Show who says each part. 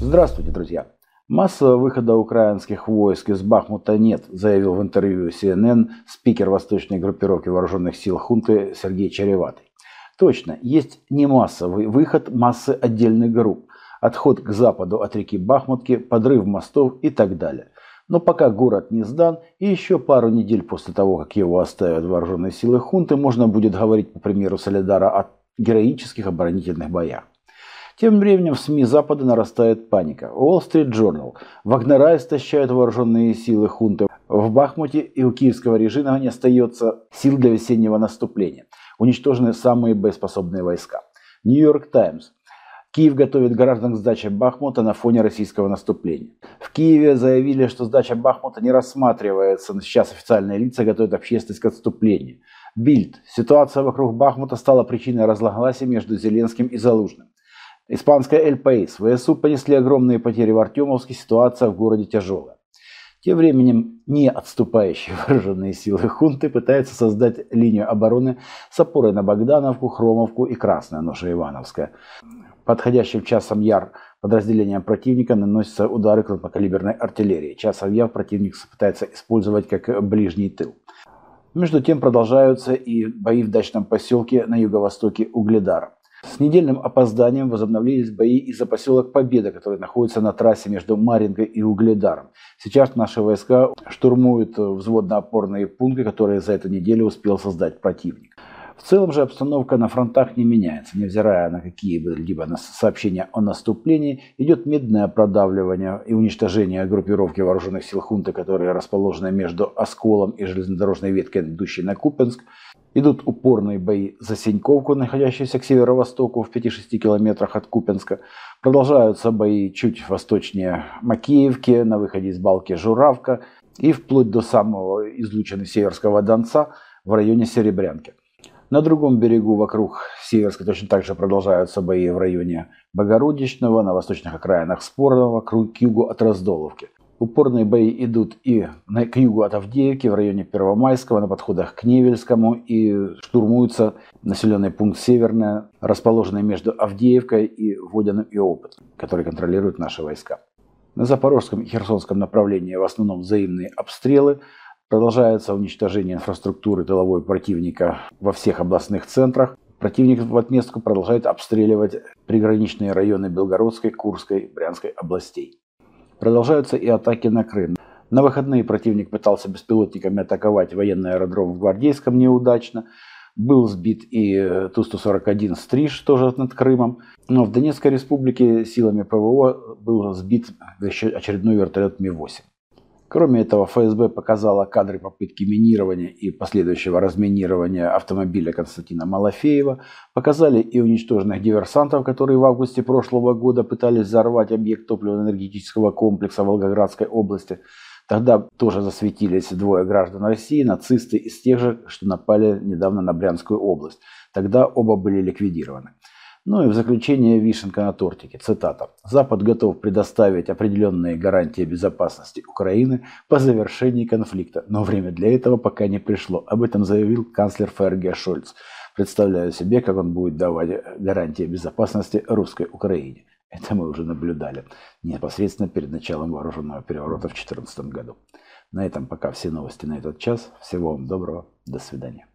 Speaker 1: Здравствуйте, друзья! Массового выхода украинских войск из Бахмута нет, заявил в интервью CNN спикер восточной группировки вооруженных сил хунты Сергей Чареватый. Точно, есть не массовый выход массы отдельных групп, отход к западу от реки Бахмутки, подрыв мостов и так далее. Но пока город не сдан, и еще пару недель после того, как его оставят вооруженные силы хунты, можно будет говорить, по примеру Солидара, о героических оборонительных боях. Тем временем в СМИ Запада нарастает паника. Wall Street Journal. Вагнера истощают вооруженные силы хунты. В Бахмуте и у киевского режима не остается сил для весеннего наступления. Уничтожены самые боеспособные войска. Нью-Йорк Таймс. Киев готовит граждан к сдаче Бахмута на фоне российского наступления. В Киеве заявили, что сдача Бахмута не рассматривается. Сейчас официальные лица готовят общественность к отступлению. Бильд. Ситуация вокруг Бахмута стала причиной разногласий между Зеленским и Залужным. Испанская Эль Паис. ВСУ понесли огромные потери в Артемовске, ситуация в городе тяжелая. Тем временем не отступающие вооруженные силы хунты пытаются создать линию обороны с опорой на Богдановку, Хромовку и Красная Ноша Ивановская. Подходящим часом яр подразделениям противника наносятся удары крупнокалиберной артиллерии. Часом яр противник пытается использовать как ближний тыл. Между тем продолжаются и бои в дачном поселке на юго-востоке Угледара. С недельным опозданием возобновились бои из за поселок Победа, который находится на трассе между Маринкой и Угледаром. Сейчас наши войска штурмуют взводно-опорные пункты, которые за эту неделю успел создать противник. В целом же обстановка на фронтах не меняется, невзирая на какие-либо сообщения о наступлении, идет медное продавливание и уничтожение группировки вооруженных сил хунты, которые расположены между Осколом и железнодорожной веткой, идущей на Купенск. Идут упорные бои за Сеньковку, находящуюся к северо-востоку в 5-6 километрах от Купенска. Продолжаются бои чуть восточнее Макеевки, на выходе из Балки Журавка и вплоть до самого излучины Северского Донца в районе Серебрянки. На другом берегу вокруг Северска точно так же продолжаются бои в районе Богородичного, на восточных окраинах Спорного, к югу от Раздоловки. Упорные бои идут и на, к югу от Авдеевки, в районе Первомайского, на подходах к Невельскому, и штурмуется населенный пункт Северное, расположенный между Авдеевкой и Водяным и Опыт, который контролируют наши войска. На Запорожском и Херсонском направлении в основном взаимные обстрелы, продолжается уничтожение инфраструктуры тыловой противника во всех областных центрах. Противник в отместку продолжает обстреливать приграничные районы Белгородской, Курской, Брянской областей. Продолжаются и атаки на Крым. На выходные противник пытался беспилотниками атаковать военный аэродром в Гвардейском неудачно. Был сбит и Ту-141 «Стриж» тоже над Крымом. Но в Донецкой республике силами ПВО был сбит очередной вертолет Ми-8. Кроме этого, ФСБ показала кадры попытки минирования и последующего разминирования автомобиля Константина Малафеева, показали и уничтоженных диверсантов, которые в августе прошлого года пытались взорвать объект топливно-энергетического комплекса Волгоградской области. Тогда тоже засветились двое граждан России, нацисты из тех же, что напали недавно на Брянскую область. Тогда оба были ликвидированы. Ну и в заключение вишенка на тортике, цитата. «Запад готов предоставить определенные гарантии безопасности Украины по завершении конфликта, но время для этого пока не пришло». Об этом заявил канцлер ФРГ Шольц. Представляю себе, как он будет давать гарантии безопасности русской Украине. Это мы уже наблюдали непосредственно перед началом вооруженного переворота в 2014 году. На этом пока все новости на этот час. Всего вам доброго. До свидания.